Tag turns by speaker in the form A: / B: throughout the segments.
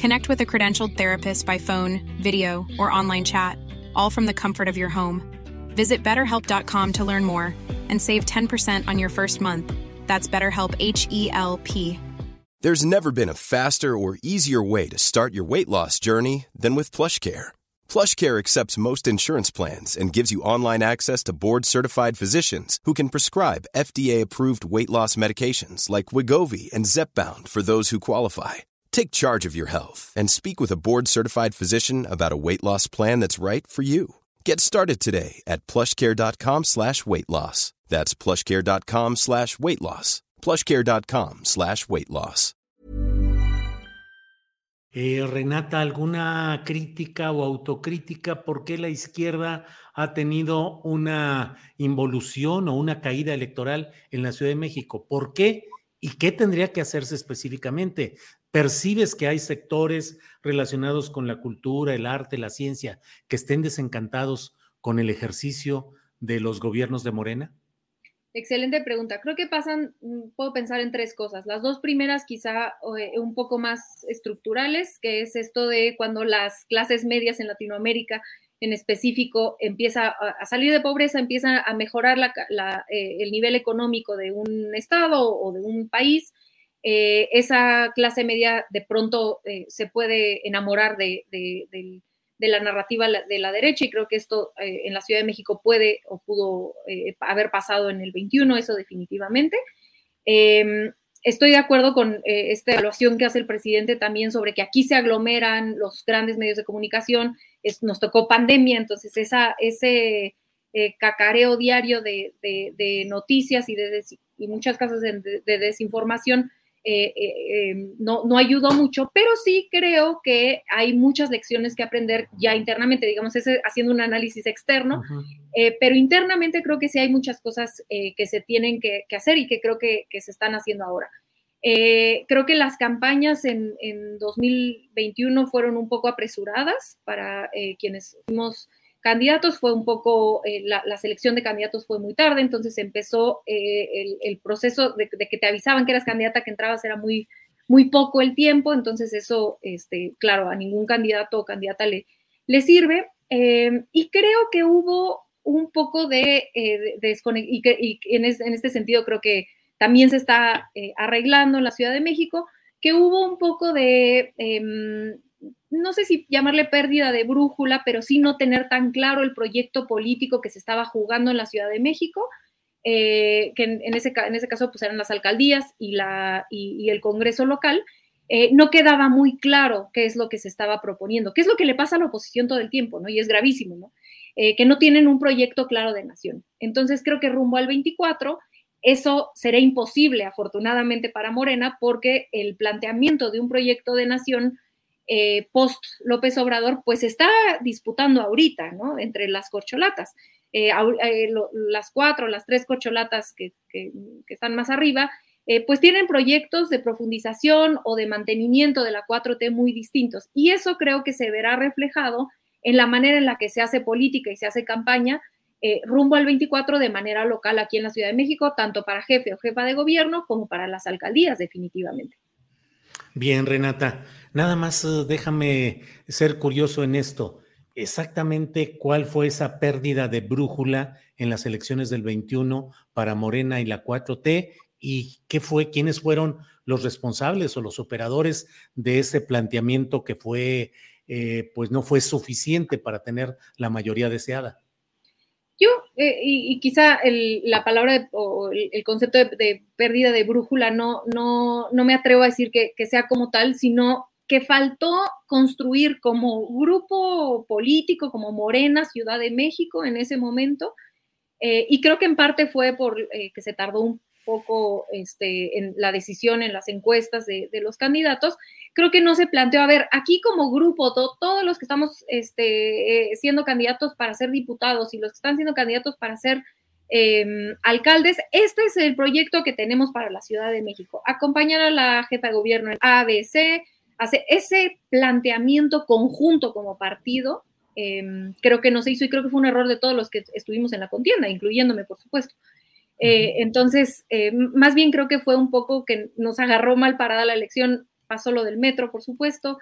A: Connect with a credentialed therapist by phone, video, or online chat, all from the comfort of your home. Visit betterhelp.com to learn more and save 10% on your first month. That's BetterHelp H E L P.
B: There's never been a faster or easier way to start your weight loss journey than with PlushCare. PlushCare accepts most insurance plans and gives you online access to board-certified physicians who can prescribe FDA-approved weight loss medications like Wigovi and Zepbound for those who qualify. Take charge of your health and speak with a board-certified physician about a weight loss plan that's right for you. Get started today at plushcare.com slash weight loss. That's plushcare.com slash weight loss. plushcare.com slash weight loss.
C: Eh, Renata, ¿alguna crítica o autocrítica por qué la izquierda ha tenido una involución o una caída electoral en la Ciudad de México? ¿Por qué? ¿Y qué tendría que hacerse específicamente? ¿Percibes que hay sectores relacionados con la cultura, el arte, la ciencia, que estén desencantados con el ejercicio de los gobiernos de Morena?
D: Excelente pregunta. Creo que pasan, mm, puedo pensar en tres cosas. Las dos primeras quizá eh, un poco más estructurales, que es esto de cuando las clases medias en Latinoamérica en específico empieza a, salir de pobreza, empieza a mejorar eh, el nivel económico de un estado o de un país, eh, esa clase media de pronto se puede enamorar de, la narrativa de la derecha y creo que esto eh, en la Ciudad de México puede o pudo eh, haber pasado en el 21, eso definitivamente. Em, estoy de acuerdo con eh, esta evaluación que hace el presidente también sobre que aquí se aglomeran los grandes medios de comunicación, nos tocó pandemia, entonces ese cacareo diario de, noticias y, de, muchas casos de desinformación eh, eh, em, no, no ayudó mucho, pero sí creo que hay muchas lecciones que aprender ya internamente, digamos, ese, haciendo un análisis externo, eh, pero internamente creo que sí hay muchas cosas que se tienen que, hacer y que creo que, se están haciendo ahora. creo que las campañas en, en, 2021 fueron un poco apresuradas para quienes fuimos candidatos, fue un poco, eh, la, selección de candidatos fue muy tarde, entonces empezó eh, el, proceso de, que te avisaban que eras candidata, que entrabas, era muy, muy poco el tiempo, entonces eso, este, claro, a ningún candidato o candidata le, le sirve. Em, y creo que hubo un poco de, eh, y, que, y en, en, este sentido creo que también se está arreglando en la Ciudad de México, que hubo un poco de em, no sé si llamarle pérdida de brújula, pero sí no tener tan claro el proyecto político que se estaba jugando en la Ciudad de México, eh, que en, ese, en ese caso pues eran las alcaldías y, la, y, el Congreso local, eh, no quedaba muy claro qué es lo que se estaba proponiendo, qué es lo que le pasa a la oposición todo el tiempo, ¿no? Y es gravísimo, ¿no? Eh, que no tienen un proyecto claro de nación. Entonces creo que rumbo al 24 eso será imposible, afortunadamente, para Morena, porque el planteamiento de un proyecto de nación eh, post López Obrador, pues está disputando ahorita, ¿no? Entre las corcholatas. Eh, eh, las cuatro, las tres corcholatas que, están más arriba, pues tienen proyectos de profundización o de mantenimiento de la 4T muy distintos. Y eso creo que se verá reflejado en la manera en la que se hace política y se hace campaña rumbo al 24 de manera local aquí en la Ciudad de México, tanto para jefe o jefa de gobierno como para las alcaldías, definitivamente.
C: Bien, Renata. Nada más eh, déjame ser curioso en esto. Exactamente cuál fue esa pérdida de brújula en las elecciones del 21 para Morena y la 4T y qué fue, quiénes fueron los responsables o los operadores de ese planteamiento que fue, eh, pues no fue suficiente para tener la mayoría deseada.
D: Yo, eh, y, quizá la palabra o el, concepto de, pérdida de brújula no, no, no me atrevo a decir que, sea como tal, sino que faltó construir como grupo político, como Morena, Ciudad de México en ese momento, eh, y creo que en parte fue por eh, que se tardó un poco este, en la decisión en las encuestas de, los candidatos, creo que no se planteó, a ver, aquí como grupo, todos los que estamos este, eh, siendo candidatos para ser diputados y los que están siendo candidatos para ser em, alcaldes, este es el proyecto que tenemos para la Ciudad de México, acompañar a la jefa de gobierno en ABC, hacer ese planteamiento conjunto como partido Em, creo que no se hizo y creo que fue un error de todos los que estuvimos en la contienda, incluyéndome, por supuesto. Eh, entonces, eh, más bien creo que fue un poco que nos agarró mal parada la elección, pasó lo del metro, por supuesto,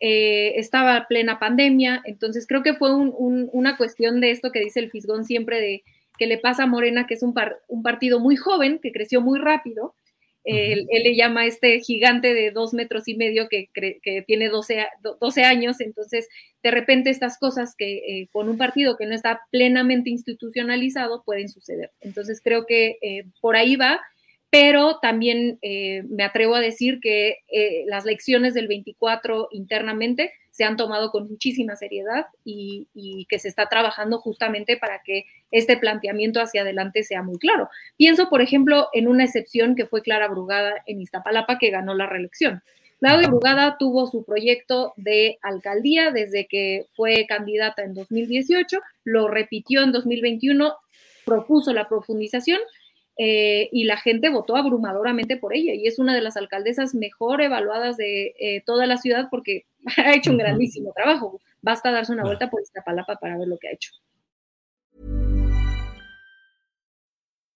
D: eh, estaba plena pandemia, entonces creo que fue una cuestión de esto que dice el Fisgón siempre de que le pasa a Morena, que es un, un partido muy joven, que creció muy rápido, él, le llama este gigante de dos metros y medio que, que tiene 12, 12, años, entonces de repente estas cosas que eh, con un partido que no está plenamente institucionalizado pueden suceder. Entonces creo que eh, por ahí va, pero también eh, me atrevo a decir que las lecciones del 24 internamente se han tomado con muchísima seriedad y, que se está trabajando justamente para que este planteamiento hacia adelante sea muy claro. Pienso, por ejemplo, en una excepción que fue Clara Brugada en Iztapalapa, que ganó la reelección. Claudia Brugada tuvo su proyecto de alcaldía desde que fue candidata en 2018, lo repitió en 2021, propuso la profundización eh, y la gente votó abrumadoramente por ella y es una de las alcaldesas mejor evaluadas de eh, toda la ciudad porque ha hecho un grandísimo trabajo. Basta darse una vuelta por esta palapa para ver lo que ha hecho.